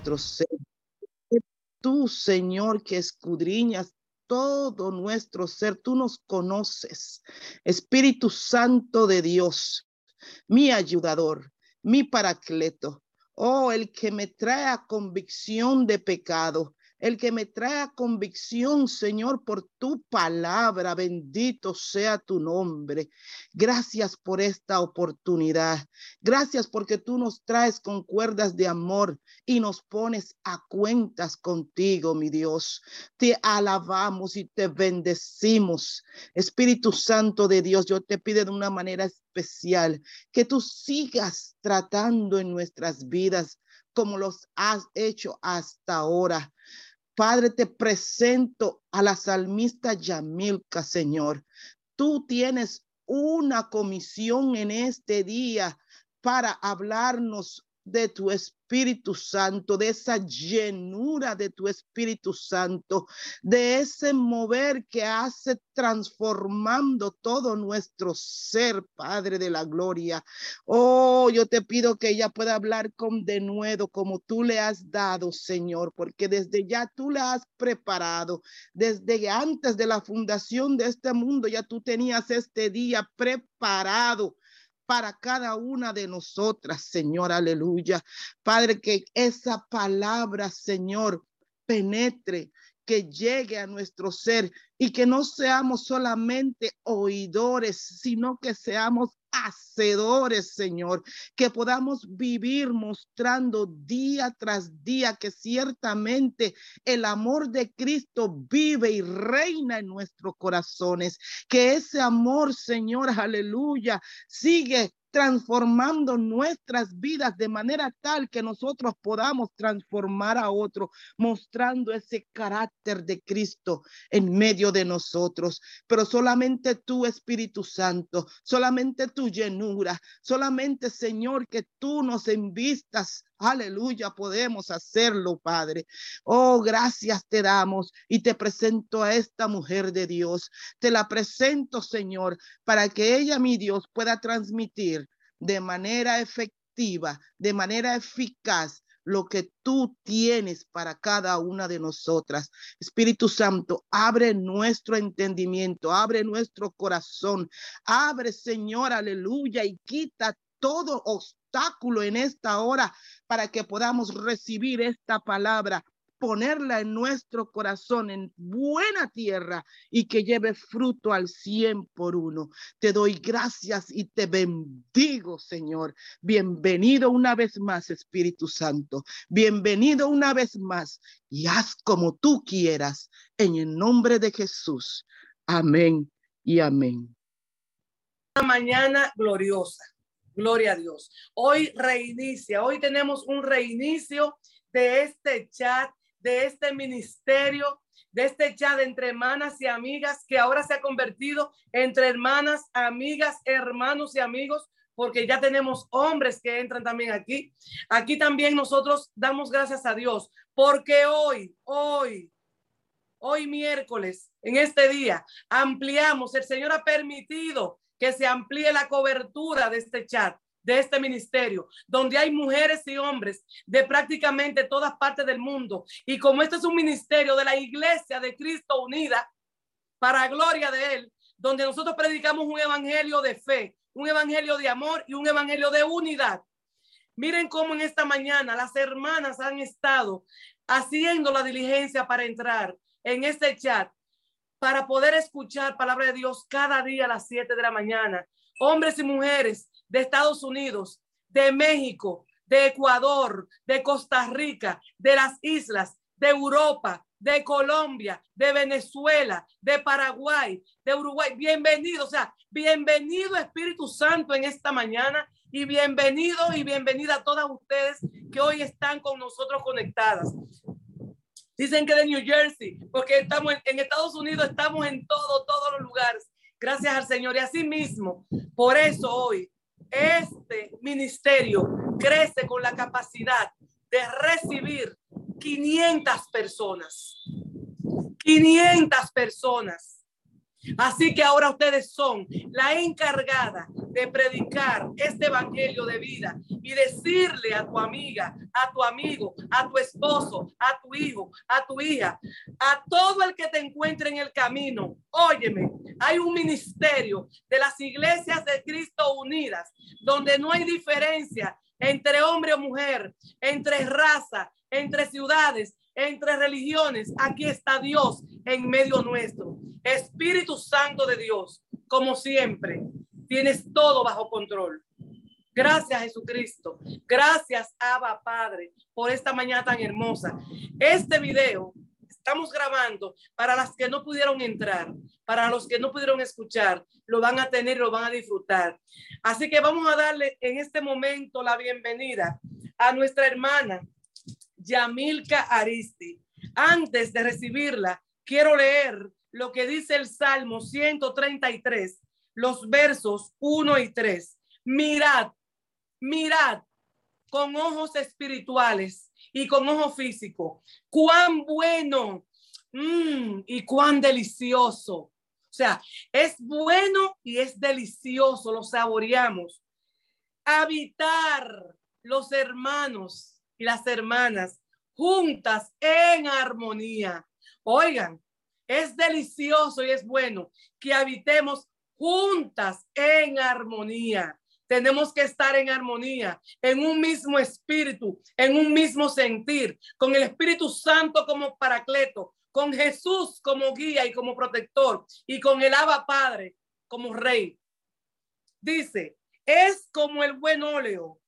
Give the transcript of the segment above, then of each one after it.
nuestro ser. Tú, Señor, que escudriñas todo nuestro ser, tú nos conoces. Espíritu Santo de Dios, mi ayudador, mi paracleto, oh, el que me trae a convicción de pecado, el que me trae convicción, Señor, por tu palabra. Bendito sea tu nombre. Gracias por esta oportunidad. Gracias porque tú nos traes con cuerdas de amor y nos pones a cuentas contigo, mi Dios. Te alabamos y te bendecimos. Espíritu Santo de Dios, yo te pido de una manera especial que tú sigas tratando en nuestras vidas como los has hecho hasta ahora. Padre, te presento a la salmista Yamilka, Señor. Tú tienes una comisión en este día para hablarnos de tu Espíritu Santo, de esa llenura de tu Espíritu Santo, de ese mover que hace transformando todo nuestro ser, Padre de la Gloria. Oh, yo te pido que ella pueda hablar con denuedo como tú le has dado, Señor, porque desde ya tú la has preparado, desde antes de la fundación de este mundo, ya tú tenías este día preparado para cada una de nosotras, Señor, aleluya. Padre, que esa palabra, Señor, penetre, que llegue a nuestro ser y que no seamos solamente oidores, sino que seamos hacedores, Señor, que podamos vivir mostrando día tras día que ciertamente el amor de Cristo vive y reina en nuestros corazones, que ese amor, Señor, aleluya, sigue transformando nuestras vidas de manera tal que nosotros podamos transformar a otro, mostrando ese carácter de Cristo en medio de nosotros. Pero solamente tú, Espíritu Santo, solamente tu llenura, solamente, Señor, que tú nos envistas Aleluya, podemos hacerlo, Padre. Oh, gracias te damos y te presento a esta mujer de Dios. Te la presento, Señor, para que ella, mi Dios, pueda transmitir de manera efectiva, de manera eficaz lo que tú tienes para cada una de nosotras. Espíritu Santo, abre nuestro entendimiento, abre nuestro corazón, abre, Señor, aleluya, y quita todo en esta hora para que podamos recibir esta palabra ponerla en nuestro corazón en buena tierra y que lleve fruto al cien por uno. Te doy gracias y te bendigo, Señor. Bienvenido una vez más, Espíritu Santo. Bienvenido una vez más y haz como tú quieras en el nombre de Jesús. Amén y amén. Una mañana gloriosa. Gloria a Dios. Hoy reinicia, hoy tenemos un reinicio de este chat, de este ministerio, de este chat entre hermanas y amigas que ahora se ha convertido entre hermanas, amigas, hermanos y amigos, porque ya tenemos hombres que entran también aquí. Aquí también nosotros damos gracias a Dios, porque hoy, hoy, hoy miércoles, en este día, ampliamos, el Señor ha permitido que se amplíe la cobertura de este chat, de este ministerio, donde hay mujeres y hombres de prácticamente todas partes del mundo. Y como este es un ministerio de la Iglesia de Cristo Unida, para gloria de Él, donde nosotros predicamos un evangelio de fe, un evangelio de amor y un evangelio de unidad. Miren cómo en esta mañana las hermanas han estado haciendo la diligencia para entrar en este chat para poder escuchar palabra de Dios cada día a las 7 de la mañana. Hombres y mujeres de Estados Unidos, de México, de Ecuador, de Costa Rica, de las islas, de Europa, de Colombia, de Venezuela, de Paraguay, de Uruguay. Bienvenido, o sea, bienvenido Espíritu Santo en esta mañana y bienvenido y bienvenida a todas ustedes que hoy están con nosotros conectadas. Dicen que de New Jersey, porque estamos en, Estados Unidos, estamos en todo, todos los lugares. Gracias al Señor. Y así mismo, por eso hoy, este ministerio crece con la capacidad de recibir 500 personas. 500 personas. Así que ahora ustedes son la encargada de predicar este evangelio de vida y decirle a tu amiga, a tu amigo, a tu esposo, a tu hijo, a tu hija, a todo el que te encuentre en el camino. Óyeme, hay un ministerio de las iglesias de Cristo unidas donde no hay diferencia entre hombre o mujer, entre raza, entre ciudades, entre religiones. Aquí está Dios en medio nuestro. Espíritu Santo de Dios, como siempre, tienes todo bajo control. Gracias Jesucristo. Gracias Abba Padre por esta mañana tan hermosa. Este video estamos grabando para las que no pudieron entrar, para los que no pudieron escuchar, lo van a tener, lo van a disfrutar. Así que vamos a darle en este momento la bienvenida a nuestra hermana Yamilka Aristi. Antes de recibirla, quiero leer lo que dice el Salmo 133, los versos 1 y 3. Mirad, mirad con ojos espirituales y con ojo físico, cuán bueno mm, y cuán delicioso. O sea, es bueno y es delicioso, lo saboreamos. Habitar los hermanos y las hermanas juntas en armonía. Oigan, es delicioso y es bueno que habitemos juntas en armonía. Tenemos que estar en armonía, en un mismo espíritu, en un mismo sentir, con el Espíritu Santo como paracleto, con Jesús como guía y como protector, y con el Abba Padre como rey. Dice, es como el buen óleo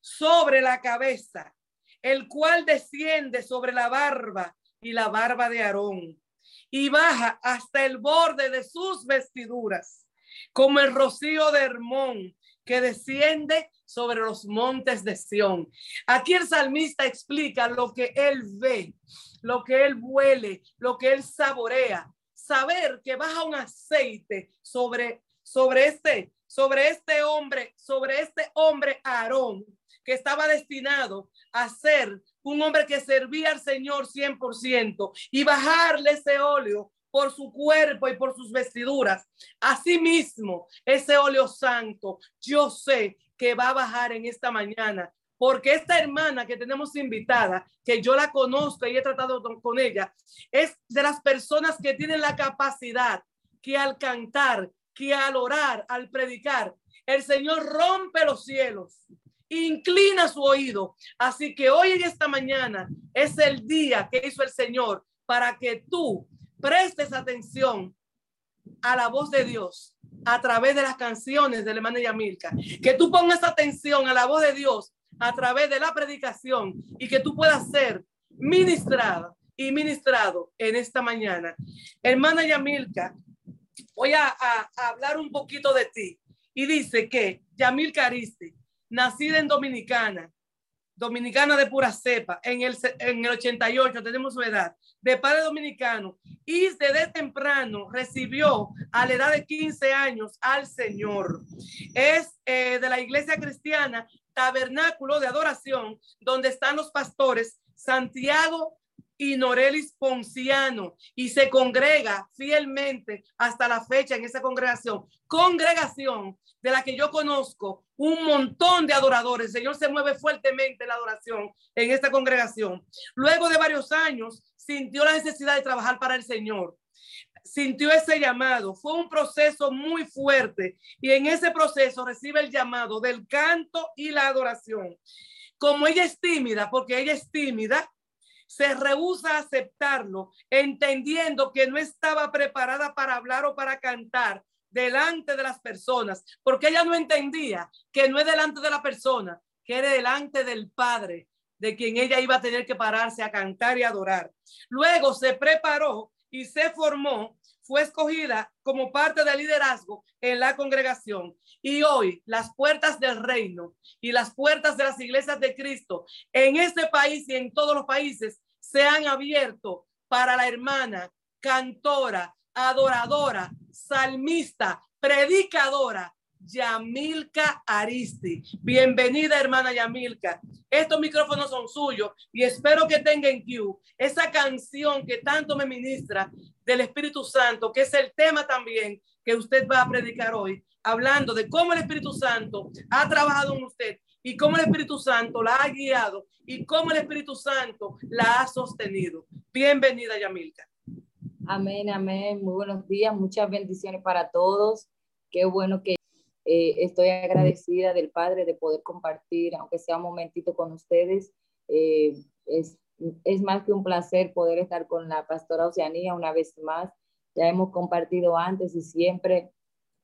sobre la cabeza, el cual desciende sobre la barba y la barba de Aarón, y baja hasta el borde de sus vestiduras, como el rocío de Hermón que desciende sobre los montes de Sión. Aquí el salmista explica lo que él ve, lo que él huele, lo que él saborea. Saber que baja un aceite sobre, sobre este, sobre este hombre, sobre este hombre Aarón, que estaba destinado a ser un hombre que servía al Señor 100% y bajarle ese óleo por su cuerpo y por sus vestiduras. Asimismo, ese óleo santo, yo sé que va a bajar en esta mañana, porque esta hermana que tenemos invitada, que yo la conozco y he tratado con ella, es de las personas que tienen la capacidad que al cantar, que al orar, al predicar, el Señor rompe los cielos inclina su oído. Así que hoy en esta mañana es el día que hizo el Señor para que tú prestes atención a la voz de Dios a través de las canciones de hermana Yamilka. Que tú pongas atención a la voz de Dios a través de la predicación y que tú puedas ser ministrada y ministrado en esta mañana. Hermana Yamilka, voy a, a hablar un poquito de ti. Y dice que Yamilka Aristi nacida en Dominicana, dominicana de pura cepa, en el, en el 88, tenemos su edad, de padre dominicano, y desde temprano recibió a la edad de 15 años al Señor. Es eh, de la iglesia cristiana, tabernáculo de adoración, donde están los pastores Santiago y Norelis Ponciano y se congrega fielmente hasta la fecha en esa congregación. Congregación de la que yo conozco un montón de adoradores. El Señor se mueve fuertemente en la adoración en esta congregación. Luego de varios años, sintió la necesidad de trabajar para el Señor. Sintió ese llamado. Fue un proceso muy fuerte y en ese proceso recibe el llamado del canto y la adoración. Como ella es tímida, porque ella es tímida, se rehúsa a aceptarlo, entendiendo que no estaba preparada para hablar o para cantar delante de las personas, porque ella no entendía que no es delante de la persona, que era delante del Padre, de quien ella iba a tener que pararse a cantar y adorar. Luego se preparó y se formó, fue escogida como parte del liderazgo en la congregación. Y hoy las puertas del reino y las puertas de las iglesias de Cristo en este país y en todos los países se han abierto para la hermana cantora, adoradora, salmista, predicadora Yamilka Aristi. Bienvenida, hermana Yamilka. Estos micrófonos son suyos y espero que tenga en esa canción que tanto me ministra del Espíritu Santo, que es el tema también que usted va a predicar hoy, hablando de cómo el Espíritu Santo ha trabajado en usted y cómo el Espíritu Santo la ha guiado y cómo el Espíritu Santo la ha sostenido. Bienvenida, Yamilka. Amén, amén. Muy buenos días, muchas bendiciones para todos. Qué bueno que eh, estoy agradecida del Padre de poder compartir, aunque sea un momentito con ustedes. Eh, es, es más que un placer poder estar con la pastora Oceanía una vez más. Ya hemos compartido antes y siempre,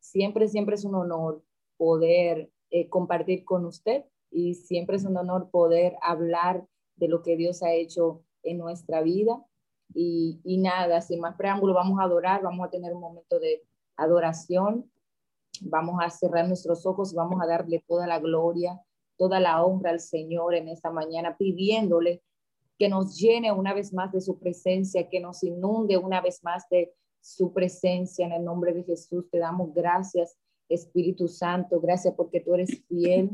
siempre, siempre es un honor poder eh, compartir con usted y siempre es un honor poder hablar de lo que Dios ha hecho en nuestra vida. Y, y nada, sin más preámbulo, vamos a adorar, vamos a tener un momento de adoración, vamos a cerrar nuestros ojos vamos a darle toda la gloria, toda la honra al Señor en esta mañana, pidiéndole que nos llene una vez más de su presencia, que nos inunde una vez más de su presencia en el nombre de Jesús. Te damos gracias, Espíritu Santo. Gracias porque tú eres fiel.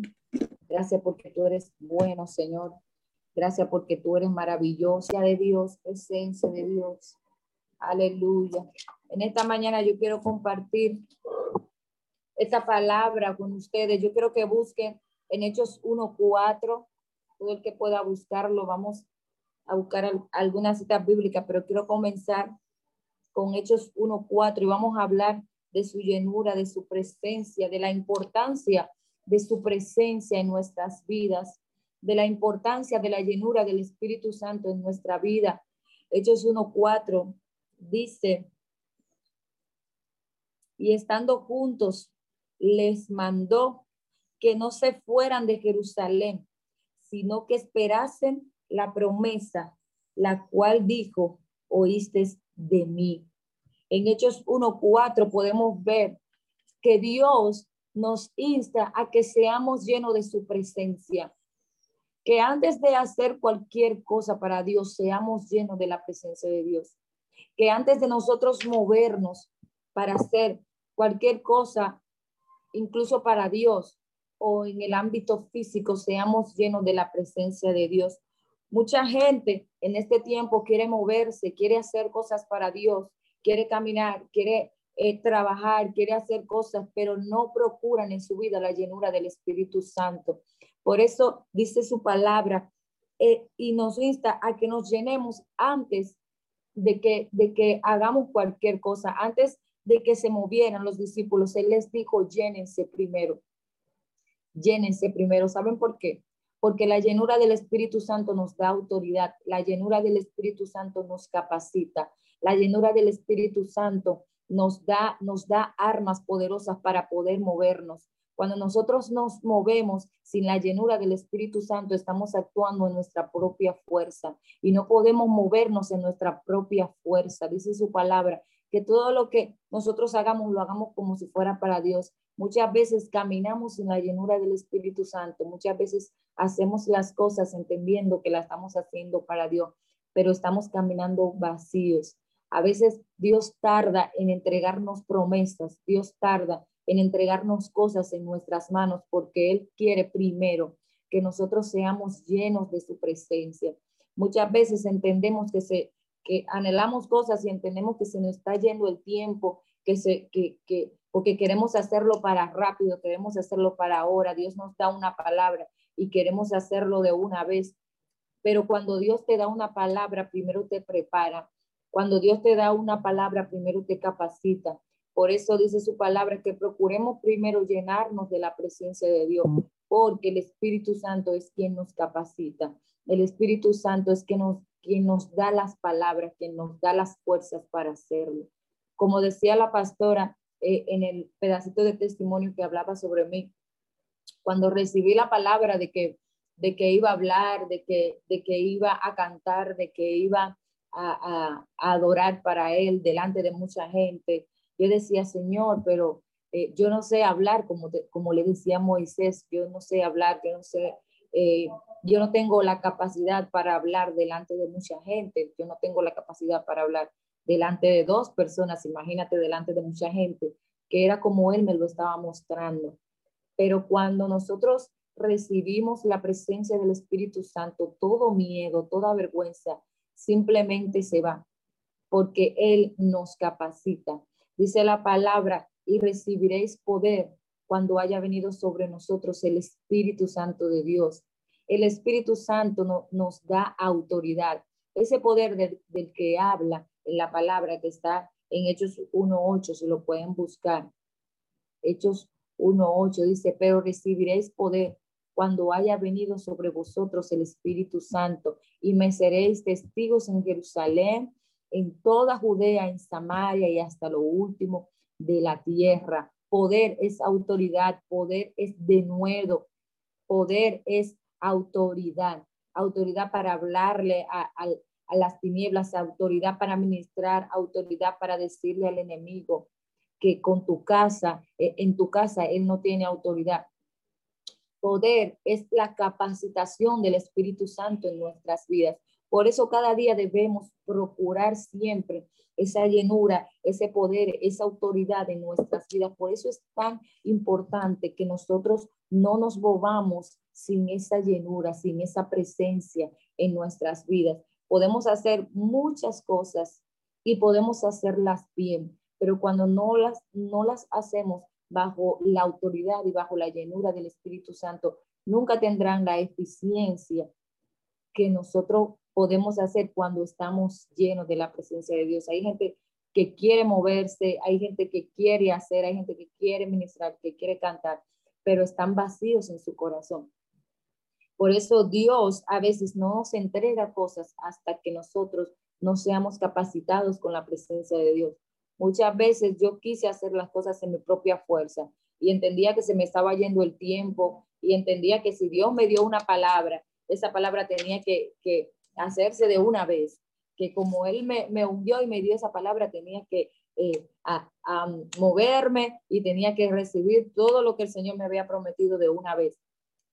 Gracias porque tú eres bueno, Señor. Gracias porque tú eres maravillosa de Dios, presencia de Dios. Aleluya. En esta mañana yo quiero compartir esta palabra con ustedes. Yo quiero que busquen en Hechos 1.4, todo el que pueda buscarlo, vamos a buscar algunas citas bíblicas, pero quiero comenzar con Hechos 1.4 y vamos a hablar de su llenura, de su presencia, de la importancia de su presencia en nuestras vidas, de la importancia de la llenura del Espíritu Santo en nuestra vida. Hechos 1.4 dice, y estando juntos, les mandó que no se fueran de Jerusalén, sino que esperasen la promesa, la cual dijo, oíste de mí. En Hechos 1.4 podemos ver que Dios nos insta a que seamos llenos de su presencia, que antes de hacer cualquier cosa para Dios, seamos llenos de la presencia de Dios, que antes de nosotros movernos para hacer cualquier cosa, incluso para Dios o en el ámbito físico, seamos llenos de la presencia de Dios. Mucha gente en este tiempo quiere moverse, quiere hacer cosas para Dios, quiere caminar, quiere eh, trabajar, quiere hacer cosas, pero no procuran en su vida la llenura del Espíritu Santo. Por eso dice su palabra eh, y nos insta a que nos llenemos antes de que, de que hagamos cualquier cosa, antes de que se movieran los discípulos. Él les dijo, llénense primero, llénense primero. ¿Saben por qué? porque la llenura del Espíritu Santo nos da autoridad, la llenura del Espíritu Santo nos capacita, la llenura del Espíritu Santo nos da, nos da armas poderosas para poder movernos. Cuando nosotros nos movemos sin la llenura del Espíritu Santo, estamos actuando en nuestra propia fuerza y no podemos movernos en nuestra propia fuerza. Dice su palabra, que todo lo que nosotros hagamos lo hagamos como si fuera para Dios. Muchas veces caminamos en la llenura del Espíritu Santo, muchas veces hacemos las cosas entendiendo que las estamos haciendo para Dios, pero estamos caminando vacíos. A veces Dios tarda en entregarnos promesas, Dios tarda en entregarnos cosas en nuestras manos porque Él quiere primero que nosotros seamos llenos de su presencia. Muchas veces entendemos que, se, que anhelamos cosas y entendemos que se nos está yendo el tiempo, que, se, que, que porque queremos hacerlo para rápido, queremos hacerlo para ahora. Dios nos da una palabra y queremos hacerlo de una vez. Pero cuando Dios te da una palabra, primero te prepara. Cuando Dios te da una palabra, primero te capacita. Por eso dice su palabra que procuremos primero llenarnos de la presencia de Dios, porque el Espíritu Santo es quien nos capacita. El Espíritu Santo es quien nos, quien nos da las palabras, quien nos da las fuerzas para hacerlo. Como decía la pastora, eh, en el pedacito de testimonio que hablaba sobre mí. Cuando recibí la palabra de que, de que iba a hablar, de que, de que iba a cantar, de que iba a, adorar para Él delante de mucha gente, yo decía, Señor, pero eh, yo no sé hablar, como, como le decía Moisés, yo no sé hablar, yo no sé, eh, yo no tengo la capacidad para hablar delante de mucha gente, yo no tengo la capacidad para hablar delante de dos personas, imagínate delante de mucha gente. que era como Él me lo estaba mostrando. Pero cuando nosotros recibimos la presencia del Espíritu Santo, todo miedo, toda vergüenza simplemente se va, porque Él nos capacita. Dice la palabra, y recibiréis poder cuando haya venido sobre nosotros el Espíritu Santo de Dios. El Espíritu Santo nos da autoridad. Ese poder del que habla en la palabra que está en Hechos 1.8, si lo pueden buscar. Hechos 1.8 dice, pero recibiréis poder cuando haya venido sobre vosotros el Espíritu Santo y me seréis testigos en Jerusalén, en toda Judea, en Samaria y hasta lo último de la tierra. Poder es autoridad, poder es denuedo, poder es autoridad, autoridad para hablarle a, a las tinieblas, autoridad para ministrar, autoridad para decirle al enemigo que con tu casa, eh, en tu casa, él no tiene autoridad. Poder es la capacitación del Espíritu Santo en nuestras vidas. Por eso cada día debemos procurar siempre esa llenura, ese poder, esa autoridad en nuestras vidas. Por eso es tan importante que nosotros no nos movamos sin esa llenura, sin esa presencia en nuestras vidas. Podemos hacer muchas cosas y podemos hacerlas bien, pero cuando no las, no las hacemos bajo la autoridad y bajo la llenura del Espíritu Santo, nunca tendrán la eficiencia que nosotros podemos hacer cuando estamos llenos de la presencia de Dios. Hay gente que quiere moverse, hay gente que quiere hacer, hay gente que quiere ministrar, que quiere cantar, pero están vacíos en su corazón. Por eso Dios a veces no nos entrega cosas hasta que nosotros no seamos capacitados con la presencia de Dios. Muchas veces yo quise hacer las cosas en mi propia fuerza y entendía que se me estaba yendo el tiempo y entendía que si Dios me dio una palabra, esa palabra tenía que, hacerse de una vez, que como Él me, me hundió y me dio esa palabra, tenía que eh, moverme y tenía que recibir todo lo que el Señor me había prometido de una vez.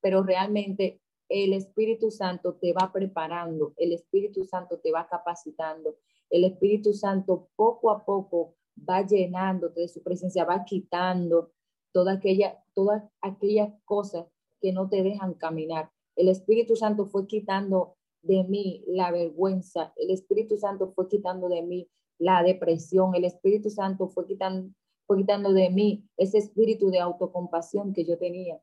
Pero realmente el Espíritu Santo te va preparando, el Espíritu Santo te va capacitando, el Espíritu Santo poco a poco va llenándote de su presencia, va quitando toda aquella, todas aquellas cosas que no te dejan caminar. El Espíritu Santo fue quitando de mí la vergüenza, el Espíritu Santo fue quitando de mí la depresión, el Espíritu Santo fue quitando, fue quitando de mí ese espíritu de autocompasión que yo tenía.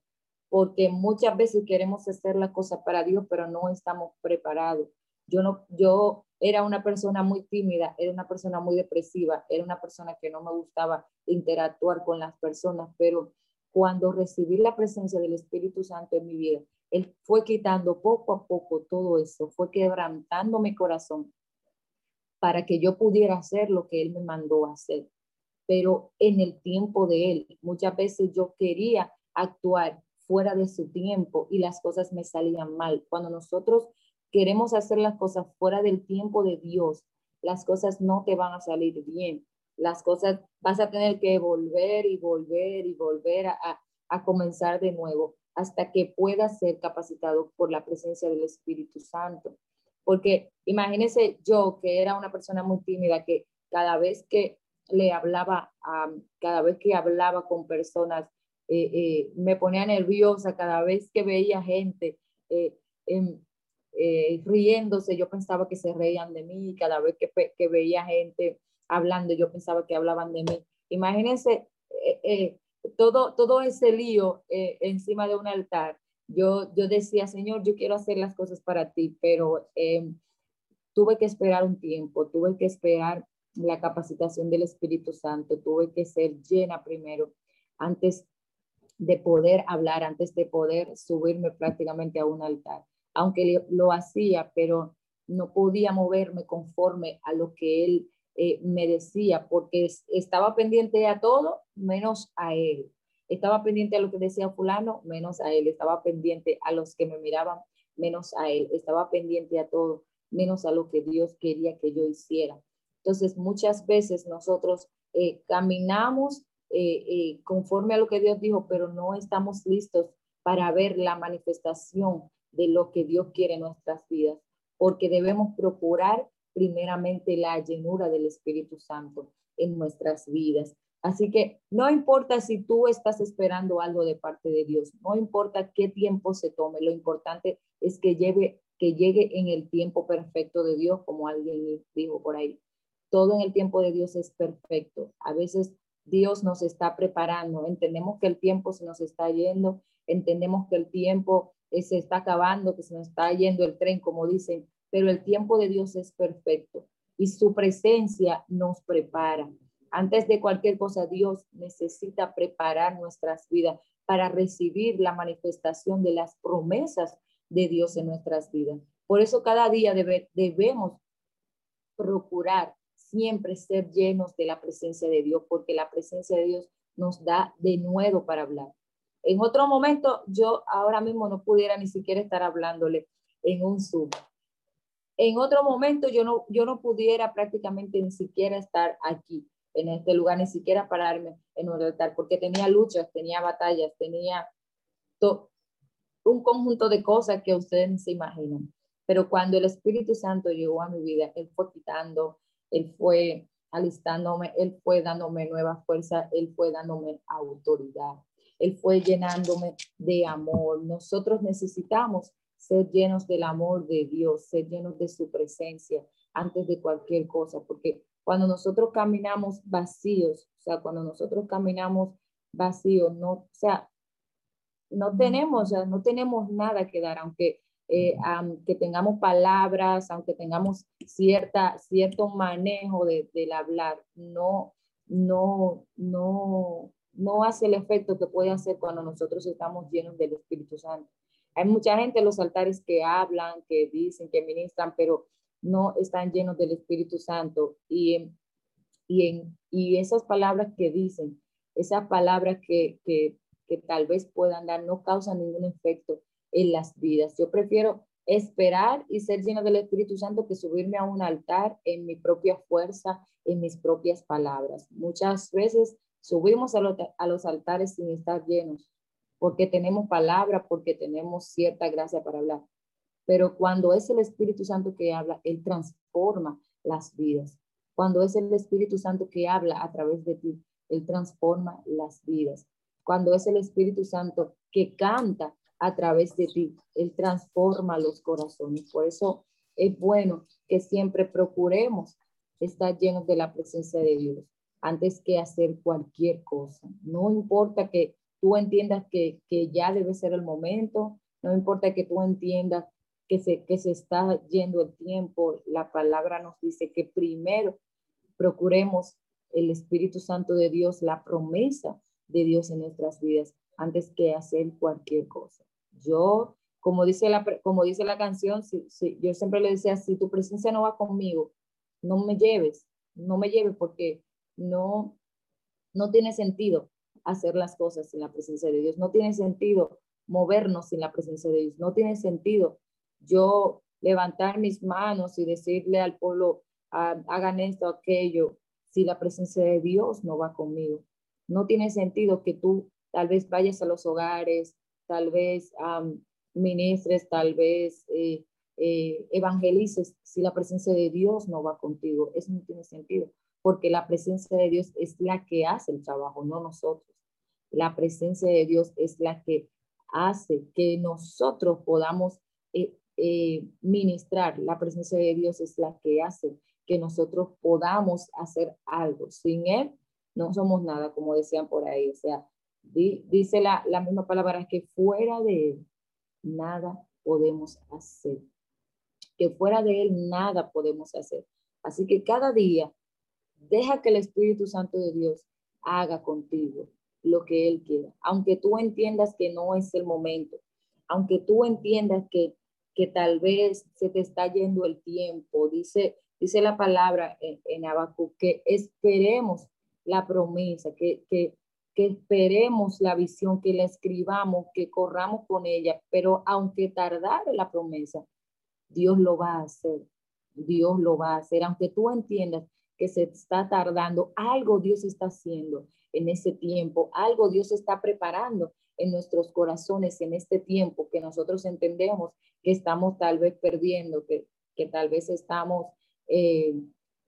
Porque muchas veces queremos hacer la cosa para Dios, pero no estamos preparados. Yo no, yo era una persona muy tímida, era una persona muy depresiva, era una persona que no me gustaba interactuar con las personas, pero cuando recibí la presencia del Espíritu Santo en mi vida, Él fue quitando poco a poco todo eso, fue quebrantando mi corazón para que yo pudiera hacer lo que Él me mandó hacer. Pero en el tiempo de Él, muchas veces yo quería actuar fuera de su tiempo y las cosas me salían mal. Cuando nosotros queremos hacer las cosas fuera del tiempo de Dios, las cosas no te van a salir bien. Las cosas vas a tener que volver y volver y volver a, a comenzar de nuevo hasta que puedas ser capacitado por la presencia del Espíritu Santo. Porque imagínese yo que era una persona muy tímida, que cada vez que le hablaba, a, cada vez que hablaba con personas, eh, eh, me ponía nerviosa cada vez que veía gente eh, riéndose, yo pensaba que se reían de mí, cada vez que, que, veía gente hablando, yo pensaba que hablaban de mí. Imagínense todo, todo ese lío encima de un altar. Yo, yo decía, Señor, yo quiero hacer las cosas para ti, pero tuve que esperar un tiempo, tuve que esperar la capacitación del Espíritu Santo, tuve que ser llena primero antes de poder hablar, antes de poder subirme prácticamente a un altar. Aunque lo hacía, pero no podía moverme conforme a lo que él eh, me decía, porque estaba pendiente a todo menos a él. Estaba pendiente a lo que decía fulano, menos a él. Estaba pendiente a los que me miraban, menos a él. Estaba pendiente a todo, menos a lo que Dios quería que yo hiciera. Entonces, muchas veces nosotros eh, caminamos eh, eh, conforme a lo que Dios dijo, pero no estamos listos para ver la manifestación de lo que Dios quiere en nuestras vidas, porque debemos procurar primeramente la llenura del Espíritu Santo en nuestras vidas. Así que no importa si tú estás esperando algo de parte de Dios, no importa qué tiempo se tome, lo importante es que lleve que llegue en el tiempo perfecto de Dios, como alguien dijo por ahí. Todo en el tiempo de Dios es perfecto. A veces Dios nos está preparando, entendemos que el tiempo se nos está yendo, entendemos que el tiempo eh, se está acabando, que se nos está yendo el tren, como dicen, pero el tiempo de Dios es perfecto y su presencia nos prepara. Antes de cualquier cosa, Dios necesita preparar nuestras vidas para recibir la manifestación de las promesas de Dios en nuestras vidas. Por eso cada día debemos procurar siempre ser llenos de la presencia de Dios, porque la presencia de Dios nos da de nuevo para hablar. En otro momento, yo ahora mismo no pudiera ni siquiera estar hablándole en un Zoom. En otro momento, yo no, yo no pudiera prácticamente ni siquiera estar aquí, en este lugar, ni siquiera pararme en un altar, porque tenía luchas, tenía batallas, tenía un conjunto de cosas que ustedes se imaginan. Pero cuando el Espíritu Santo llegó a mi vida, Él fue quitando, Él fue alistándome, Él fue dándome nueva fuerza, Él fue dándome autoridad, Él fue llenándome de amor. Nosotros necesitamos ser llenos del amor de Dios, ser llenos de su presencia antes de cualquier cosa, porque cuando nosotros caminamos vacíos, o sea, cuando nosotros caminamos vacíos, no, o sea, no tenemos, no tenemos nada que dar, aunque eh, que tengamos palabras, aunque tengamos cierta, cierto manejo de, del hablar, no, no, no, no hace el efecto que puede hacer cuando nosotros estamos llenos del Espíritu Santo. Hay mucha gente en los altares que hablan, que dicen, que ministran, pero no están llenos del Espíritu Santo. Y, y, y esas palabras que dicen, esas palabras que, que que tal vez puedan dar no causan ningún efecto en las vidas. Yo prefiero esperar y ser lleno del Espíritu Santo que subirme a un altar en mi propia fuerza, en mis propias palabras. Muchas veces subimos a, los altares sin estar llenos, porque tenemos palabra, porque tenemos cierta gracia para hablar. Pero cuando es el Espíritu Santo que habla, Él transforma las vidas. Cuando es el Espíritu Santo que habla a través de ti, Él transforma las vidas cuando es el Espíritu Santo que canta a través de ti. Él transforma los corazones. Por eso es bueno que siempre procuremos estar llenos de la presencia de Dios antes que hacer cualquier cosa. No importa que tú entiendas que, ya debe ser el momento, no importa que tú entiendas que se, que se está yendo el tiempo, la palabra nos dice que primero procuremos el Espíritu Santo de Dios, la promesa de Dios en nuestras vidas antes que hacer cualquier cosa. Yo, como dice la, como dice la canción, si, yo siempre le decía, si tu presencia no va conmigo, no me lleves, no me lleves porque no, no tiene sentido hacer las cosas sin la presencia de Dios, no tiene sentido movernos sin la presencia de Dios, no tiene sentido yo levantar mis manos y decirle al pueblo, ah, hagan esto, aquello, si la presencia de Dios no va conmigo. No tiene sentido que tú tal vez vayas a los hogares, tal vez ministres, tal vez eh, eh, evangelices si la presencia de Dios no va contigo. Eso no tiene sentido, porque la presencia de Dios es la que hace el trabajo, no nosotros. La presencia de Dios es la que hace que nosotros podamos eh, ministrar. La presencia de Dios es la que hace que nosotros podamos hacer algo. Sin Él no somos nada, como decían por ahí. O sea, dice la, la misma palabra que fuera de Él, nada podemos hacer. Que fuera de Él, nada podemos hacer. Así que cada día, deja que el Espíritu Santo de Dios haga contigo lo que Él quiera. Aunque tú entiendas que no es el momento, aunque tú entiendas que, que tal vez se te está yendo el tiempo, dice, dice la palabra en, en que esperemos la promesa, que, que, que esperemos la visión, que la escribamos, que corramos con ella, pero aunque tardare la promesa, Dios lo va a hacer, Dios lo va a hacer, aunque tú entiendas que se está tardando, algo Dios está haciendo en ese tiempo, algo Dios está preparando en nuestros corazones en este tiempo que nosotros entendemos que estamos tal vez perdiendo, que, que tal vez estamos eh,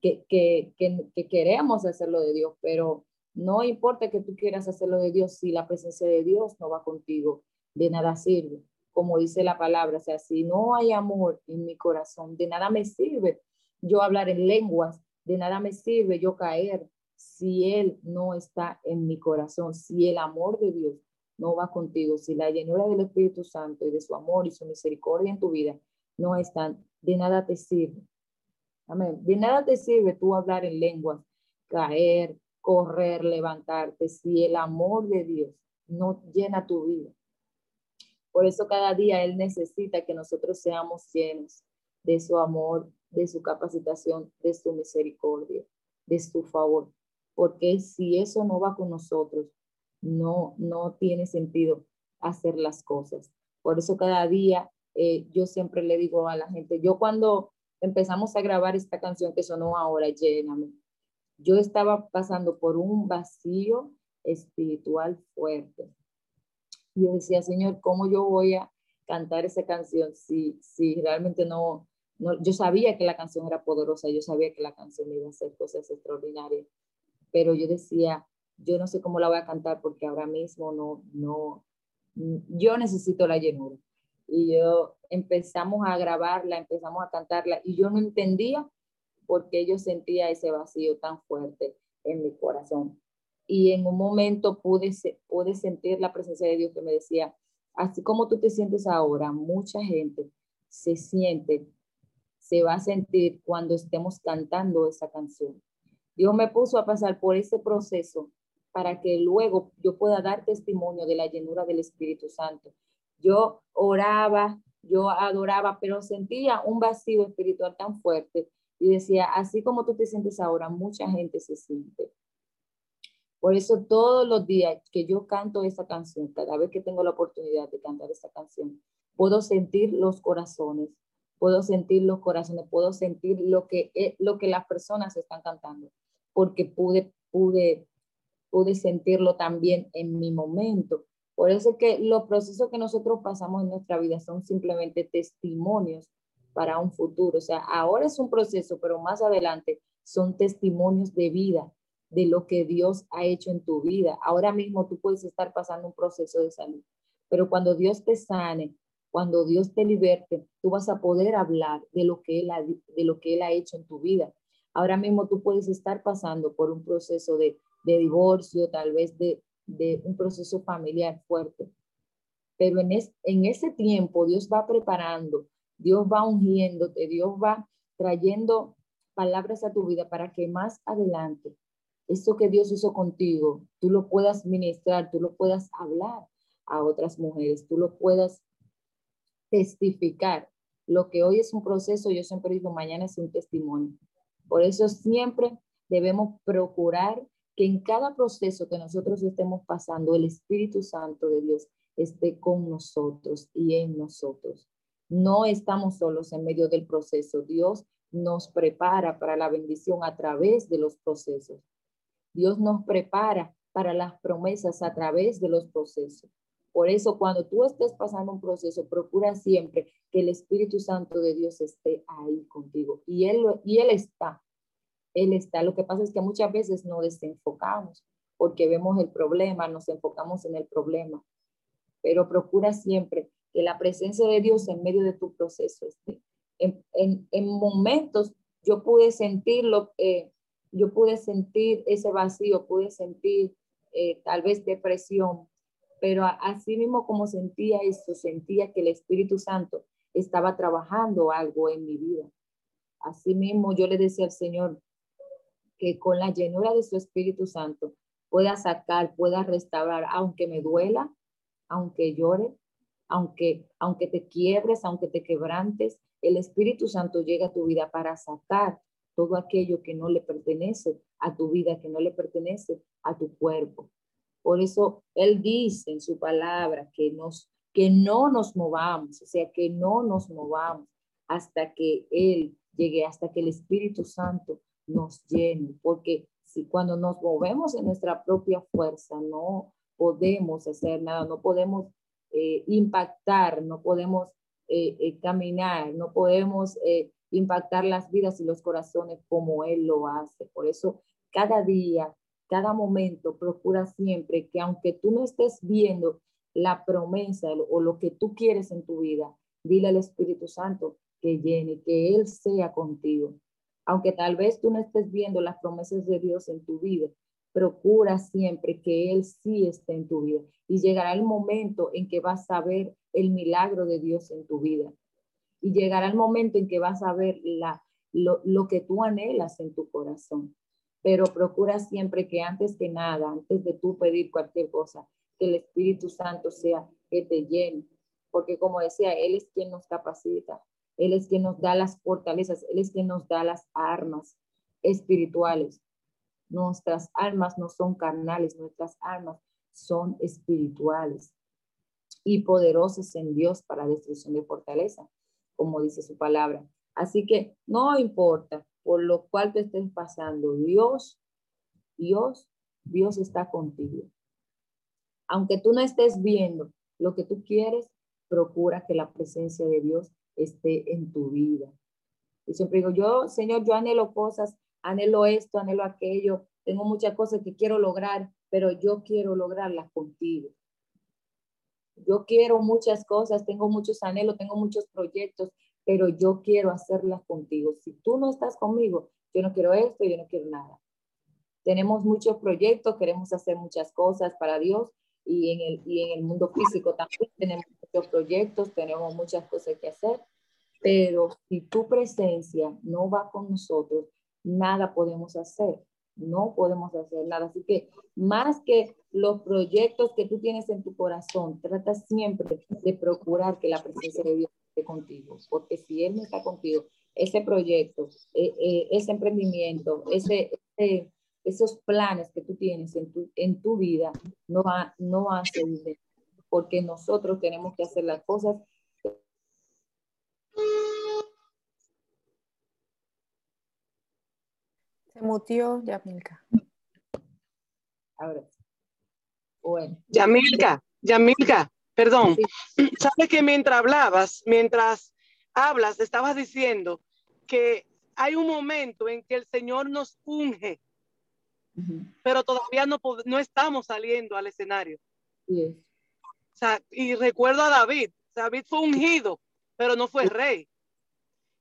que, que, que, queremos hacerlo de Dios, pero No importa que tú quieras hacerlo de Dios, si la presencia de Dios no va contigo, de nada sirve. Como dice la palabra, o sea, si no hay amor en mi corazón, de nada me sirve yo hablar en lenguas, de nada me sirve yo caer si Él no está en mi corazón, si el amor de Dios no va contigo, si la llenura del Espíritu Santo y de su amor y su misericordia en tu vida no están, de nada te sirve. Amén. De nada te sirve tú hablar en lenguas, caer, correr, levantarte, si el amor de Dios no llena tu vida. Por eso cada día Él necesita que nosotros seamos llenos de su amor, de su capacitación, de su misericordia, de su favor. Porque si eso no va con nosotros, no, no tiene sentido hacer las cosas. Por eso cada día eh, yo siempre le digo a la gente, yo cuando empezamos a grabar esta canción que sonó ahora, Lléname, yo estaba pasando por un vacío espiritual fuerte. Yo decía, Señor, ¿cómo yo voy a cantar esa canción si, si realmente no, no, yo sabía que la canción era poderosa, yo sabía que la canción iba a hacer cosas extraordinarias, pero yo decía, yo no sé cómo la voy a cantar porque ahora mismo no, no, yo necesito la llenura. Y yo empezamos a grabarla, empezamos a cantarla y yo no entendía por qué yo sentía ese vacío tan fuerte en mi corazón. Y en un momento pude, pude sentir la presencia de Dios que me decía, así como tú te sientes ahora, mucha gente se siente, se va a sentir cuando estemos cantando esa canción. Dios me puso a pasar por ese proceso para que luego yo pueda dar testimonio de la llenura del Espíritu Santo. Yo oraba, yo adoraba, pero sentía un vacío espiritual tan fuerte y decía, así como tú te sientes ahora, mucha gente se siente. Por eso todos los días que yo canto esa canción, cada vez que tengo la oportunidad de cantar esa canción, puedo sentir los corazones, puedo sentir los corazones, puedo sentir lo que, eh, lo que las personas están cantando, porque pude, pude pude sentirlo también en mi momento. Por eso es que los procesos que nosotros pasamos en nuestra vida son simplemente testimonios para un futuro. O sea, ahora es un proceso, pero más adelante son testimonios de vida, de lo que Dios ha hecho en tu vida. Ahora mismo tú puedes estar pasando un proceso de salud, pero cuando Dios te sane, cuando Dios te liberte, tú vas a poder hablar de lo que Él ha, de lo que él ha hecho en tu vida. Ahora mismo tú puedes estar pasando por un proceso de de divorcio, tal vez de, un proceso familiar fuerte. Pero en, en ese tiempo Dios va preparando, Dios va ungiéndote, Dios va trayendo palabras a tu vida para que más adelante eso que Dios hizo contigo, tú lo puedas ministrar, tú lo puedas hablar a otras mujeres, tú lo puedas testificar. Lo que hoy es un proceso, yo siempre digo, mañana es un testimonio. Por eso siempre debemos procurar que en cada proceso que nosotros estemos pasando, el Espíritu Santo de Dios esté con nosotros y en nosotros. No estamos solos en medio del proceso. Dios nos prepara para la bendición a través de los procesos. Dios nos prepara para las promesas a través de los procesos. Por eso, cuando tú estés pasando un proceso, procura siempre que el Espíritu Santo de Dios esté ahí contigo. Y Él, y él está. Él está. Lo que pasa es que muchas veces nos desenfocamos porque vemos el problema, nos enfocamos en el problema, pero procura siempre que la presencia de Dios en medio de tu proceso esté. En, momentos yo pude sentirlo, eh, yo pude sentir ese vacío, pude sentir eh, tal vez depresión, pero así mismo como sentía eso, sentía que el Espíritu Santo estaba trabajando algo en mi vida. Así mismo yo le decía al Señor, que con la llenura de su Espíritu Santo pueda sacar, pueda restaurar, aunque me duela, aunque llore, aunque, aunque te quiebres, aunque te quebrantes, el Espíritu Santo llega a tu vida para sacar todo aquello que no le pertenece a tu vida, que no le pertenece a tu cuerpo. Por eso Él dice en su palabra que, nos, que no nos movamos, o sea, que no nos movamos hasta que Él llegue, hasta que el Espíritu Santo nos llene, porque si cuando nos movemos en nuestra propia fuerza no podemos hacer nada, no podemos eh, impactar, no podemos eh, eh, caminar, no podemos impactar las vidas y los corazones como Él lo hace. Por eso cada día cada momento, procura siempre que aunque tú no estés viendo la promesa o lo que tú quieres en tu vida, dile al Espíritu Santo que llene, que Él sea contigo. Aunque tal vez tú no estés viendo las promesas de Dios en tu vida, procura siempre que Él sí esté en tu vida. Y llegará el momento en que vas a ver el milagro de Dios en tu vida. Y llegará el momento en que vas a ver la, lo, lo que tú anhelas en tu corazón. Pero procura siempre que antes que nada, antes de tú pedir cualquier cosa, que el Espíritu Santo sea que te llene. Porque como decía, Él es quien nos capacita, Él es quien nos da las fortalezas, Él es quien nos da las armas espirituales Nuestras almas no son carnales, nuestras almas son espirituales y poderosas en Dios para destrucción de fortaleza, como dice su palabra. Así que no importa por lo cual te estés pasando, Dios, Dios, Dios está contigo. Aunque tú no estés viendo lo que tú quieres, procura que la presencia de Dios esté en tu vida. Y siempre digo, yo, Señor, yo anhelo cosas anhelo esto, anhelo aquello, tengo muchas cosas que quiero lograr, pero yo quiero lograrlas contigo. Yo quiero muchas cosas, tengo muchos anhelos, tengo muchos proyectos, pero yo quiero hacerlas contigo. Si tú no estás conmigo, yo no quiero esto, yo no quiero nada. Tenemos muchos proyectos, queremos hacer muchas cosas para Dios y en el, y en el mundo físico también tenemos muchos proyectos, tenemos muchas cosas que hacer, pero si tu presencia no va con nosotros, nada podemos hacer. No podemos hacer nada. Así que más que los proyectos que tú tienes en tu corazón, trata siempre de procurar que la presencia de Dios contigo. Porque si Él no está contigo, ese proyecto, eh, eh, ese emprendimiento, ese, esos planes que tú tienes en tu, en tu vida no, va, no a ser porque nosotros tenemos que hacer las cosas Se mutió Yamilka. Ahora. Bueno. Yamilka, Yamilka, perdón. Sabes que mientras hablabas, mientras hablas, estabas diciendo que hay un momento en que el Señor nos unge, pero todavía no, no estamos saliendo al escenario. O sea, y recuerdo a David, David fue ungido, pero no fue rey.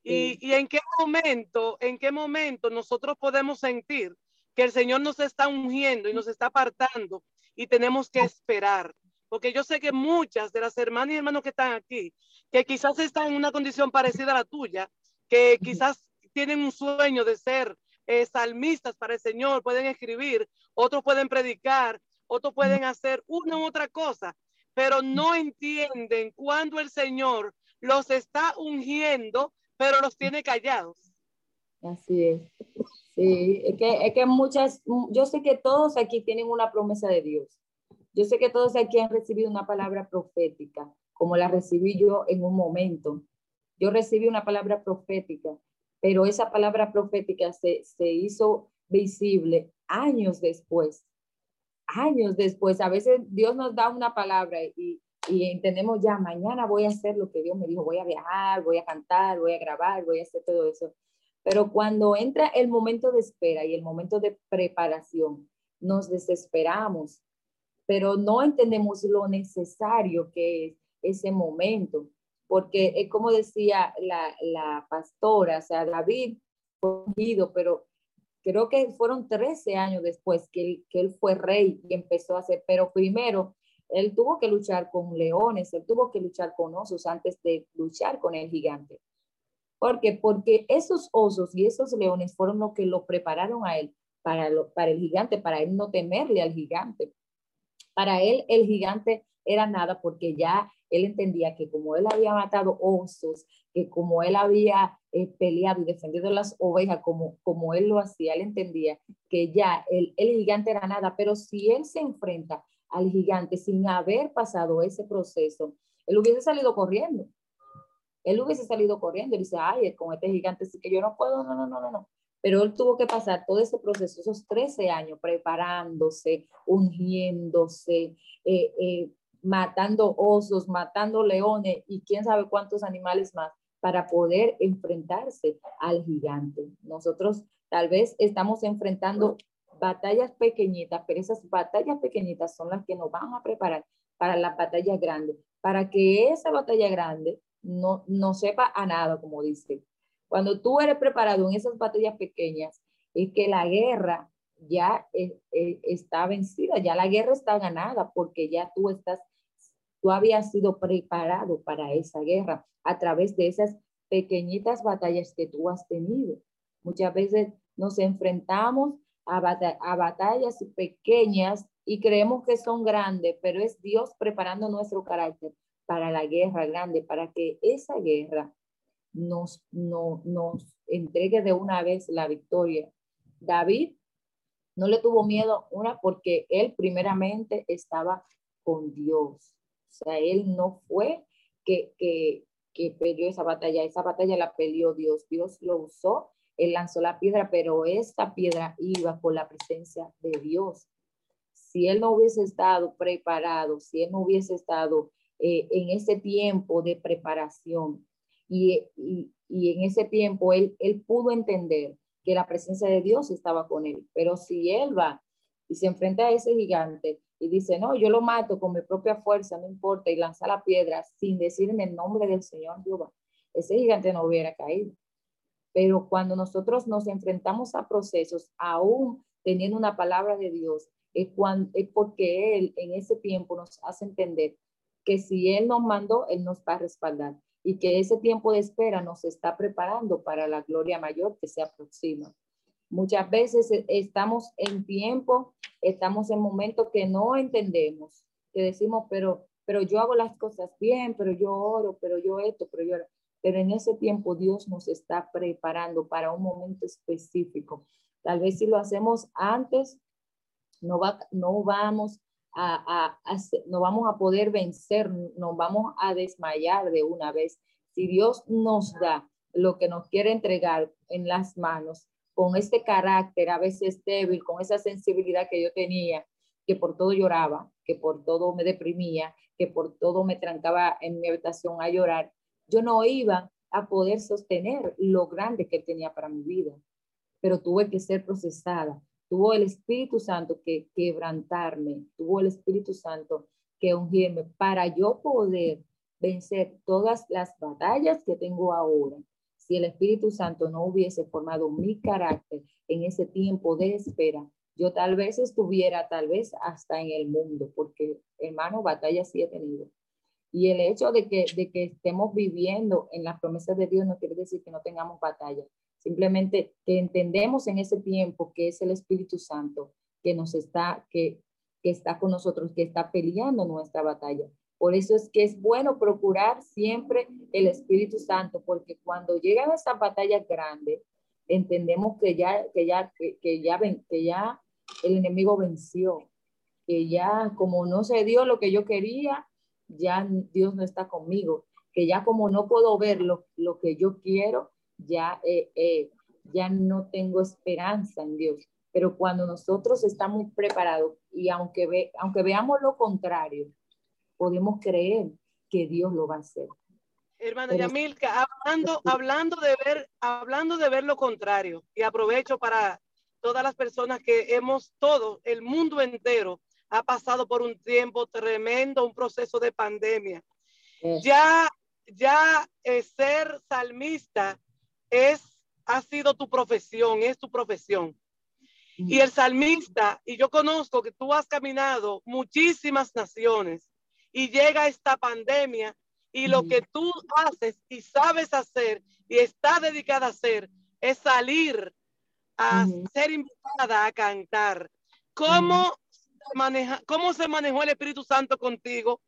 Y, en qué momento, en qué momento nosotros podemos sentir que el Señor nos está ungiendo y nos está apartando y tenemos que esperar. Porque yo sé que muchas de las hermanas y hermanos que están aquí, que quizás están en una condición parecida a la tuya, que quizás tienen un sueño de ser eh, salmistas para el Señor, pueden escribir, otros pueden predicar, otros pueden hacer una u otra cosa, pero no entienden cuando el Señor los está ungiendo pero los tiene callados. Así es. Sí, es que, es que muchas, yo sé que todos aquí tienen una promesa de Dios. Yo sé que todos aquí han recibido una palabra profética, como la recibí yo en un momento. Yo recibí una palabra profética, pero esa palabra profética se, se hizo visible años después. Años después. A veces Dios nos da una palabra y, y entendemos ya, mañana voy a hacer lo que Dios me dijo, voy a viajar, voy a cantar, voy a grabar, voy a hacer todo eso. Pero cuando entra el momento de espera y el momento de preparación, nos desesperamos, pero no entendemos lo necesario que es ese momento, porque es como decía la, la pastora, o sea, David fue ungido, pero creo que fueron 13 años después que él, que él fue rey y empezó a hacer, pero primero él tuvo que luchar con leones, él tuvo que luchar con osos antes de luchar con el gigante. ¿Por qué? Porque esos osos y esos leones fueron los que lo prepararon a él para, para el gigante, para él no temerle al gigante. Para él el gigante era nada porque ya él entendía que como él había matado osos, que como él había eh, peleado y defendido las ovejas como, como él lo hacía, él entendía que ya el, el gigante era nada, pero si él se enfrenta al gigante sin haber pasado ese proceso, él hubiese salido corriendo. Él hubiese salido corriendo y dice, ay, con este gigante sí que yo no puedo, no, no, no, no, no. Pero él tuvo que pasar todo ese proceso, esos 13 años preparándose, ungiéndose, eh, eh, matando osos, matando leones y quién sabe cuántos animales más para poder enfrentarse al gigante. Nosotros tal vez estamos enfrentando batallas pequeñitas, pero esas batallas pequeñitas son las que nos van a preparar para las batallas grandes, para que esa batalla grande no, no sepa a nada, como dice. Cuando tú eres preparado en esas batallas pequeñas, es que la guerra ya eh, eh, está vencida, ya la guerra está ganada, porque ya tú estás, tú habías sido preparado para esa guerra a través de esas pequeñitas batallas que tú has tenido. Muchas veces nos enfrentamos a, a batallas pequeñas y creemos que son grandes, pero es Dios preparando nuestro carácter para la guerra grande, para que esa guerra nos, no, nos entregue de una vez la victoria. David no le tuvo miedo, una, porque él primeramente estaba con Dios. O sea, él no fue que, que, que peleó esa batalla, esa batalla la peleó Dios. Dios lo usó, él lanzó la piedra, pero esta piedra iba por la presencia de Dios. Si él no hubiese estado preparado, si él no hubiese estado eh, en ese tiempo de preparación y, y, y en ese tiempo él, él pudo entender que la presencia de Dios estaba con él. Pero si él va y se enfrenta a ese gigante y dice, no, yo lo mato con mi propia fuerza, no importa, y lanza la piedra sin decir en el nombre del Señor Jehová, ese gigante no hubiera caído. Pero cuando nosotros nos enfrentamos a procesos, aún teniendo una palabra de Dios, es, cuando, es porque Él en ese tiempo nos hace entender que si Él nos mandó, Él nos va a respaldar y que ese tiempo de espera nos está preparando para la gloria mayor que se aproxima. Muchas veces e, estamos en tiempo, estamos en momentos que no entendemos, que decimos, pero, pero yo hago las cosas bien, pero yo oro, pero yo esto, pero yo... Pero en ese tiempo Dios nos está preparando para un momento específico. Tal vez si lo hacemos antes, no, va, no vamos a, no vamos a poder vencer, nos vamos a desmayar de una vez. Si Dios nos da lo que nos quiere entregar en las manos, con este carácter a veces débil, con esa sensibilidad que yo tenía, que por todo lloraba, que por todo me deprimía, que por todo me trancaba en mi habitación a llorar, yo no iba a poder sostener lo grande que él tenía para mi vida, pero tuve que ser procesada, tuvo el Espíritu Santo que quebrantarme, tuvo el Espíritu Santo que ungirme para yo poder vencer todas las batallas que tengo ahora. Si el Espíritu Santo no hubiese formado mi carácter en ese tiempo de espera, yo tal vez estuviera, tal vez hasta en el mundo, porque hermano, batallas sí he tenido. Y el hecho de que, de que estemos viviendo en las promesas de Dios no quiere decir que no tengamos batallas. Simplemente que entendemos en ese tiempo que es el Espíritu Santo que nos está, que, que está con nosotros, que está peleando nuestra batalla. Por eso es que es bueno procurar siempre el Espíritu Santo, porque cuando llegan estas batallas grandes, entendemos que ya, que ya, que, ya, ven, que ya el enemigo venció, que ya como no se dio lo que yo quería, ya Dios no está conmigo, que ya como no puedo ver lo, lo que yo quiero, ya, eh, eh, ya no tengo esperanza en Dios. Pero cuando nosotros estamos preparados y aunque, ve, aunque veamos lo contrario, podemos creer que Dios lo va a hacer. Hermana Yamilka, hablando, hablando, de ver, hablando de ver lo contrario, y aprovecho para todas las personas que hemos, todo el mundo entero ha pasado por un tiempo tremendo, un proceso de pandemia. Ya, ya eh, ser salmista es, ha sido tu profesión, es tu profesión. Y el salmista, y yo conozco que tú has caminado muchísimas naciones y llega esta pandemia y lo que tú haces y sabes hacer y está dedicada a hacer es salir a ser invitada a cantar. ¿Cómo, maneja, ¿Cómo se manejó el Espíritu Santo contigo?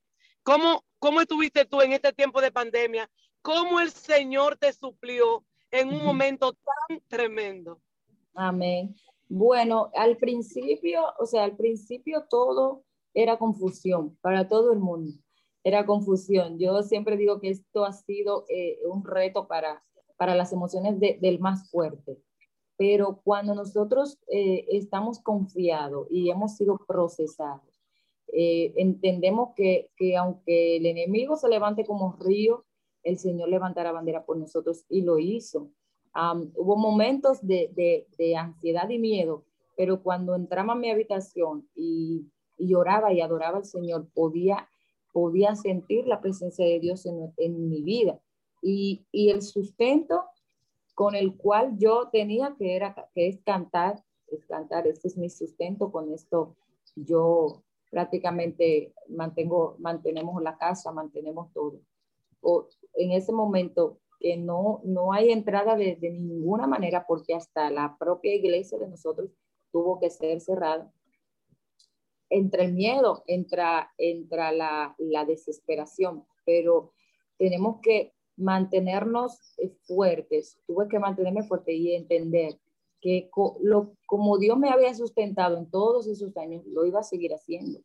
¿Cómo, ¿Cómo estuviste tú en este tiempo de pandemia? ¿Cómo el Señor te suplió? En un momento tan tremendo. Amén. Bueno, al principio, o sea, al principio todo era confusión para todo el mundo. Era confusión. Yo siempre digo que esto ha sido eh, un reto para, para las emociones del más fuerte. Pero cuando nosotros eh, estamos confiados y hemos sido procesados, eh, entendemos que, que aunque el enemigo se levante como río, el Señor levantará bandera por nosotros y lo hizo. hubo momentos de, de, ansiedad y miedo pero cuando entraba a mi habitación y, y lloraba y adoraba al Señor, podía, podía sentir la presencia de Dios en, en mi vida. Y, y, el sustento con el cual yo tenía que, era, que es cantar, es cantar, este es mi sustento, con esto yo prácticamente mantengo, mantenemos la casa, mantenemos todo. O, en ese momento que no, no hay entrada de, de ninguna manera porque hasta la propia iglesia de nosotros tuvo que ser cerrada. Entre el miedo, entra, entra la, la desesperación, pero tenemos que mantenernos fuertes. Tuve que mantenerme fuerte y entender que lo, como Dios me había sustentado en todos esos años, lo iba a seguir haciendo.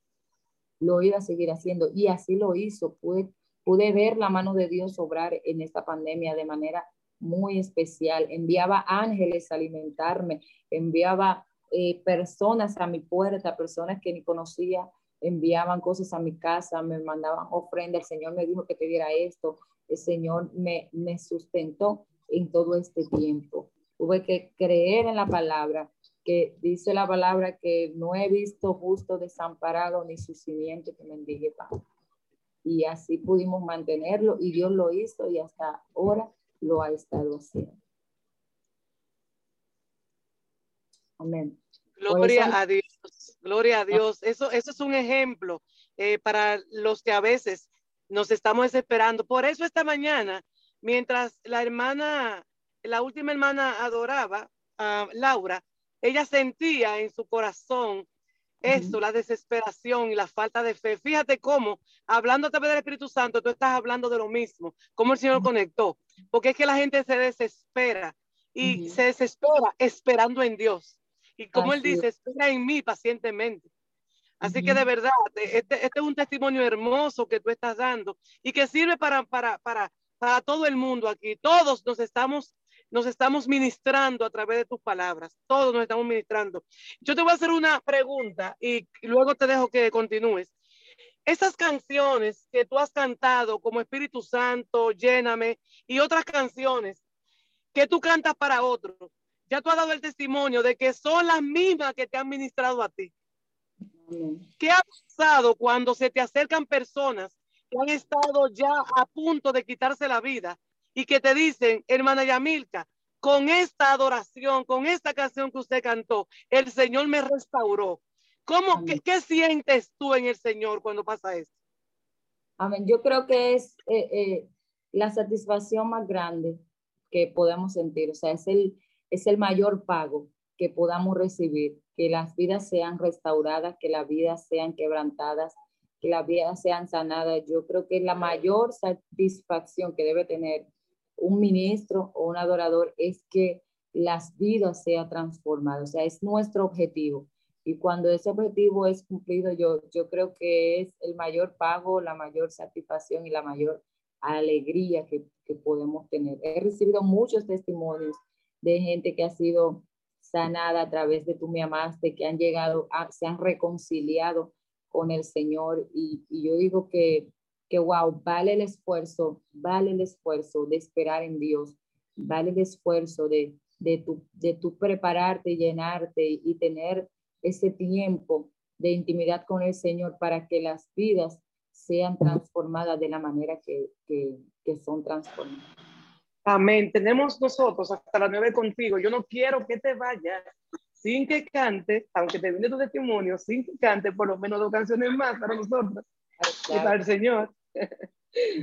Lo iba a seguir haciendo y así lo hizo. Pude, pude ver la mano de Dios obrar en esta pandemia de manera muy especial. Enviaba ángeles a alimentarme, enviaba eh, personas a mi puerta, personas que ni conocía, enviaban cosas a mi casa, me mandaban ofrendas, el Señor me dijo que te diera esto, el Señor me, me sustentó en todo este tiempo. Tuve que creer en la palabra, que dice la palabra que no he visto justo desamparado ni su simiente que mendigue pan. Y así pudimos mantenerlo y Dios lo hizo y hasta ahora lo ha estado haciendo. Amén. Gloria a Dios, gloria a Dios. Eso, eso es un ejemplo eh, para los que a veces nos estamos desesperando. Por eso esta mañana, mientras la hermana, la última hermana adoraba a Laura, ella sentía en su corazón esto, la desesperación y la falta de fe. Fíjate cómo, hablando a través del Espíritu Santo, tú estás hablando de lo mismo, cómo el Señor conectó, porque es que la gente se desespera y se desespera esperando en Dios. Y como él dice, espera en mí pacientemente. Así que de verdad, este, este, es un testimonio hermoso que tú estás dando y que sirve para, para, para, para todo el mundo aquí. Todos nos estamos, nos estamos ministrando a través de tus palabras. Todos nos estamos ministrando. Yo te voy a hacer una pregunta y luego te dejo que continúes. Esas canciones que tú has cantado como Espíritu Santo, Lléname y otras canciones que tú cantas para otros, ya tú has dado el testimonio de que son las mismas que te han ministrado a ti. ¿Qué ha pasado cuando se te acercan personas que han estado ya a punto de quitarse la vida y que te dicen, hermana Yamilka, con esta adoración, con esta canción que usted cantó, el Señor me restauró? ¿Cómo, qué, qué, sientes tú en el Señor cuando pasa esto? Amén. Yo creo que es eh, eh, la satisfacción más grande que podemos sentir. O sea, es el, es el mayor pago que podamos recibir, que las vidas sean restauradas, que las vidas sean quebrantadas, que las vidas sean sanadas. Yo creo que la mayor satisfacción que debe tener un ministro o un adorador es que las vidas sean transformadas. O sea, es nuestro objetivo. Y cuando ese objetivo es cumplido, yo, yo creo que es el mayor pago, la mayor satisfacción y la mayor alegría que, que podemos tener. He recibido muchos testimonios de gente que ha sido sanada a través de tú me amaste, que han llegado, se han reconciliado con el Señor. Y, yo digo que, que, wow, vale el esfuerzo, vale el esfuerzo de esperar en Dios, vale el esfuerzo de, de, tu, de tu prepararte, llenarte y, tener ese tiempo de intimidad con el Señor para que las vidas sean transformadas de la manera que, que, que son transformadas. Amén. Tenemos nosotros hasta las nueve contigo. Yo no quiero que te vayas sin que cante, aunque te viene tu testimonio, sin que cante por lo menos dos canciones más para nosotros y para el Señor.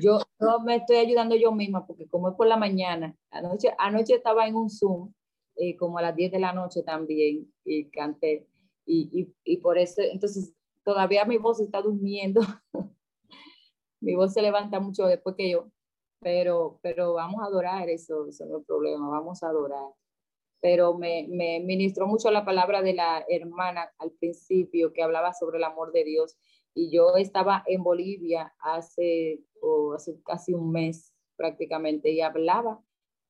Yo, yo, me estoy ayudando yo misma porque como es por la mañana, anoche, anoche estaba en un Zoom, eh, como a las 10 de la noche también, y canté. Y, y, y por eso, entonces, todavía mi voz está durmiendo. mi voz se levanta mucho después que yo, pero, pero vamos a adorar eso, eso no es problema, vamos a adorar. Pero me, me ministró mucho la palabra de la hermana al principio que hablaba sobre el amor de Dios. Y yo estaba en Bolivia hace, o hace casi un mes prácticamente y hablaba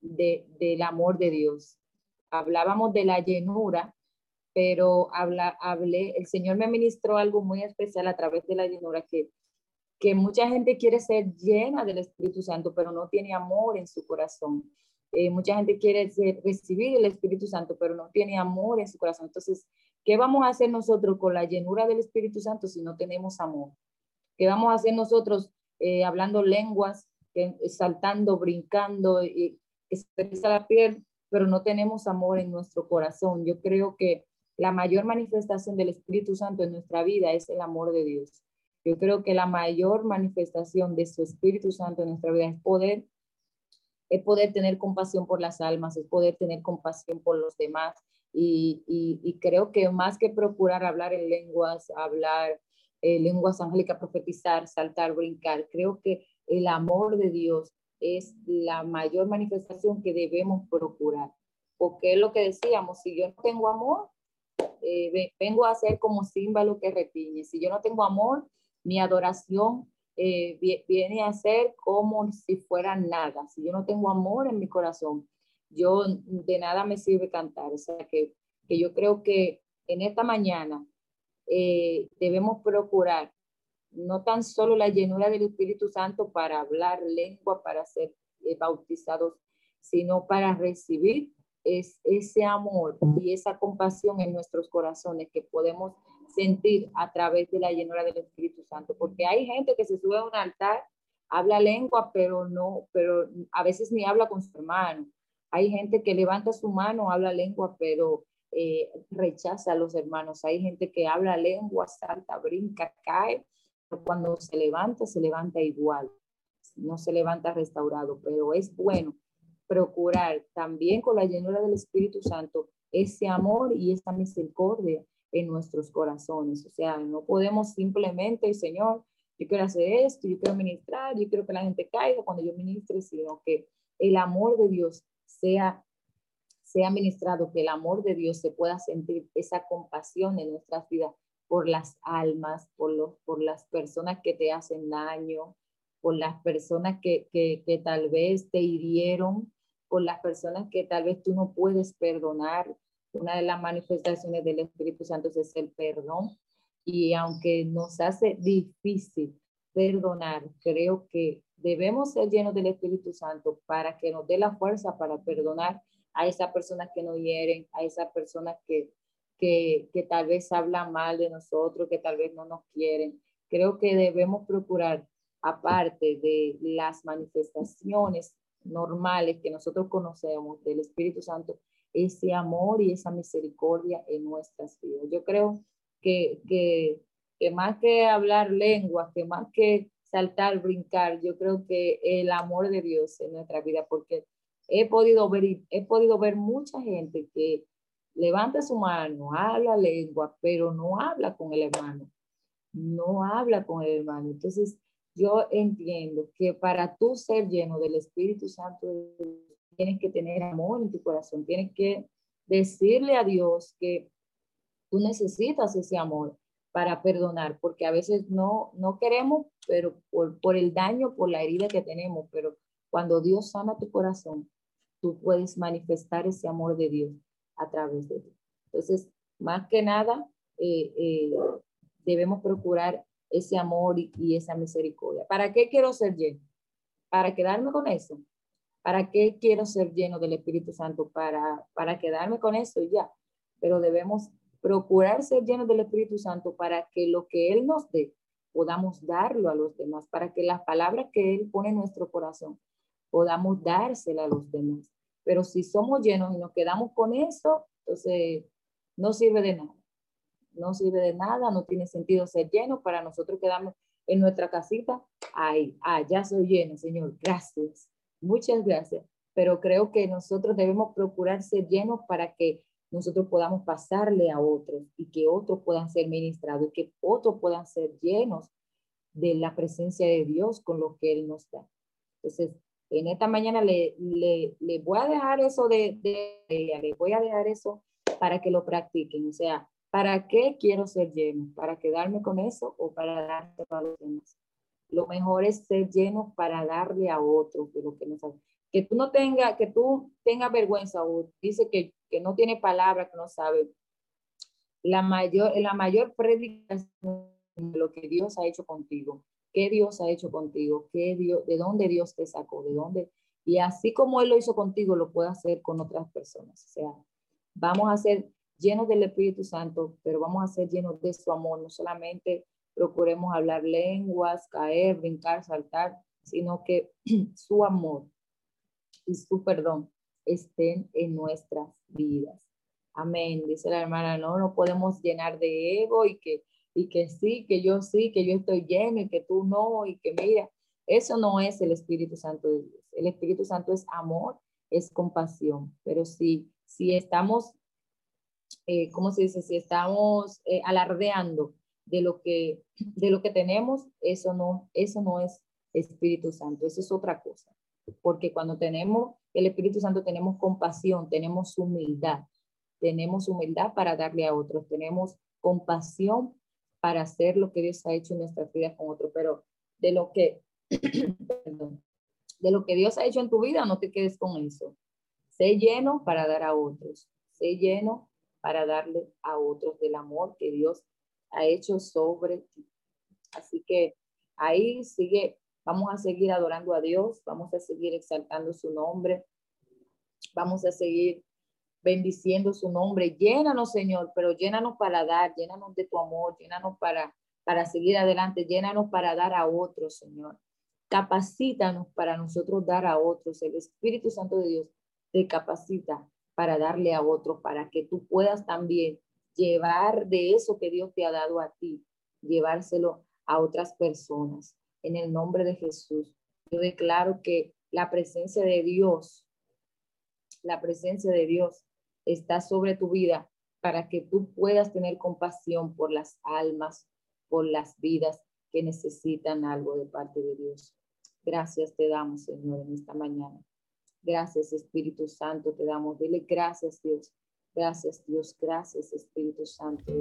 de, del amor de Dios. Hablábamos de la llenura, pero habla, hablé, el Señor me ministró algo muy especial a través de la llenura que que mucha gente quiere ser llena del Espíritu Santo, pero no tiene amor en su corazón. Eh, mucha gente quiere recibir el Espíritu Santo, pero no tiene amor en su corazón. Entonces, ¿Qué vamos a hacer nosotros con la llenura del Espíritu Santo si no tenemos amor? ¿Qué vamos a hacer nosotros eh, hablando lenguas, saltando, brincando, y que la piel, pero no tenemos amor en nuestro corazón? Yo creo que la mayor manifestación del Espíritu Santo en nuestra vida es el amor de Dios. Yo creo que la mayor manifestación de su Espíritu Santo en nuestra vida es poder, es poder tener compasión por las almas, es poder tener compasión por los demás. Y, creo que más que procurar hablar en lenguas, hablar eh, lenguas angélicas, profetizar, saltar, brincar, creo que el amor de Dios es la mayor manifestación que debemos procurar. Porque es lo que decíamos, si yo no tengo amor, eh, vengo a ser como címbalo que repiñe. Si yo no tengo amor, mi adoración eh, viene a ser como si fuera nada. Si yo no tengo amor en mi corazón, yo de nada me sirve cantar. O sea que, que yo creo que en esta mañana eh, debemos procurar no tan solo la llenura del Espíritu Santo para hablar lengua, para ser bautizados, sino para recibir es ese amor y esa compasión en nuestros corazones que podemos sentir a través de la llenura del Espíritu Santo, porque hay gente que se sube a un altar, habla lengua, pero no, pero a veces ni habla con su hermano. Hay gente que levanta su mano, habla lengua, pero eh, rechaza a los hermanos. Hay gente que habla lengua, salta, brinca, cae, pero cuando se levanta, se levanta igual. No se levanta restaurado, pero es bueno procurar también con la llenura del Espíritu Santo ese amor y esa misericordia en nuestros corazones. O sea, no podemos simplemente, Señor, yo quiero hacer esto, yo quiero ministrar, yo quiero que la gente caiga cuando yo ministre, sino que el amor de Dios sea sea ministrado, que el amor de Dios se pueda sentir esa compasión en nuestras vidas por las almas, por, los, por las personas que te hacen daño, por las personas que, que, que tal vez te hirieron, por las personas que tal vez tú no puedes perdonar. Una de las manifestaciones del Espíritu Santo es el perdón. Y aunque nos hace difícil perdonar, creo que debemos ser llenos del Espíritu Santo para que nos dé la fuerza para perdonar a esas personas que nos hieren, a esas personas que, que, que tal vez hablan mal de nosotros, que tal vez no nos quieren. Creo que debemos procurar, aparte de las manifestaciones normales que nosotros conocemos del Espíritu Santo, ese amor y esa misericordia en nuestras vidas. Yo creo que, que, que más que hablar lengua, que más que saltar, brincar, yo creo que el amor de Dios en nuestra vida, porque he podido ver, he podido ver mucha gente que levanta su mano, habla lengua, pero no habla con el hermano, no habla con el hermano. Entonces, yo entiendo que para tú ser lleno del Espíritu Santo, tienes que tener amor en tu corazón, tienes que decirle a Dios que tú necesitas ese amor para perdonar, porque a veces no, no queremos, pero por, por el daño, por la herida que tenemos, pero cuando Dios sana tu corazón, tú puedes manifestar ese amor de Dios a través de ti. Entonces, más que nada, eh, eh, debemos procurar ese amor y, esa misericordia. ¿Para qué quiero ser lleno? ¿Para quedarme con eso? ¿Para qué quiero ser lleno del Espíritu Santo? Para, para quedarme con eso y ya. Pero debemos procurar ser llenos del Espíritu Santo para que lo que Él nos dé podamos darlo a los demás, para que las palabras que Él pone en nuestro corazón podamos dársela a los demás. Pero si somos llenos y nos quedamos con eso, entonces no sirve de nada no sirve de nada, no tiene sentido ser lleno para nosotros quedarnos en nuestra casita. Ay, ah, ya soy lleno, Señor, gracias, muchas gracias. Pero creo que nosotros debemos procurar ser llenos para que nosotros podamos pasarle a otros y que otros puedan ser ministrados que otros puedan ser llenos de la presencia de Dios con lo que Él nos da. Entonces, en esta mañana le, le, le voy a dejar eso de, de, le voy a dejar eso para que lo practiquen. O sea, ¿Para qué quiero ser lleno? ¿Para quedarme con eso o para darle a los demás? Lo mejor es ser lleno para darle a otros de lo que no sabe. Que tú no tengas, que tú tengas vergüenza o dice que, que no tiene palabra, que no sabe. La mayor, la mayor predicación de lo que Dios ha hecho contigo. ¿Qué Dios ha hecho contigo? ¿Qué Dios, ¿De dónde Dios te sacó? ¿De dónde? Y así como Él lo hizo contigo, lo puede hacer con otras personas. O sea, vamos a hacer llenos del Espíritu Santo, pero vamos a ser llenos de su amor, no solamente procuremos hablar lenguas, caer, brincar, saltar, sino que su amor y su perdón estén en nuestras vidas. Amén. Dice la hermana, no, no podemos llenar de ego y que, y que sí, que yo sí, que yo estoy lleno y que tú no, y que mira, eso no es el Espíritu Santo de Dios. El Espíritu Santo es amor, es compasión, pero si, si estamos, eh, ¿cómo se dice? Si estamos eh, alardeando de lo que de lo que tenemos, eso no eso no es Espíritu Santo, eso es otra cosa. Porque cuando tenemos el Espíritu Santo tenemos compasión, tenemos humildad, tenemos humildad para darle a otros, tenemos compasión para hacer lo que Dios ha hecho en nuestras vidas con otros, pero de lo que de lo que Dios ha hecho en tu vida, no te quedes con eso. Sé lleno para dar a otros, sé lleno para darle a otros del amor que Dios ha hecho sobre ti. Así que ahí sigue, vamos a seguir adorando a Dios, vamos a seguir exaltando su nombre, vamos a seguir bendiciendo su nombre. Llénanos, Señor, pero llénanos para dar, llénanos de tu amor, llénanos para, para seguir adelante, llénanos para dar a otros, Señor. Capacítanos para nosotros dar a otros. El Espíritu Santo de Dios te capacita para darle a otros, para que tú puedas también llevar de eso que Dios te ha dado a ti, llevárselo a otras personas. En el nombre de Jesús, yo declaro que la presencia de Dios, la presencia de Dios está sobre tu vida para que tú puedas tener compasión por las almas, por las vidas que necesitan algo de parte de Dios. Gracias te damos, Señor, en esta mañana. Gracias, Espíritu Santo, te damos. Dile gracias, Dios, Gracias Dios, gracias Espíritu Santo.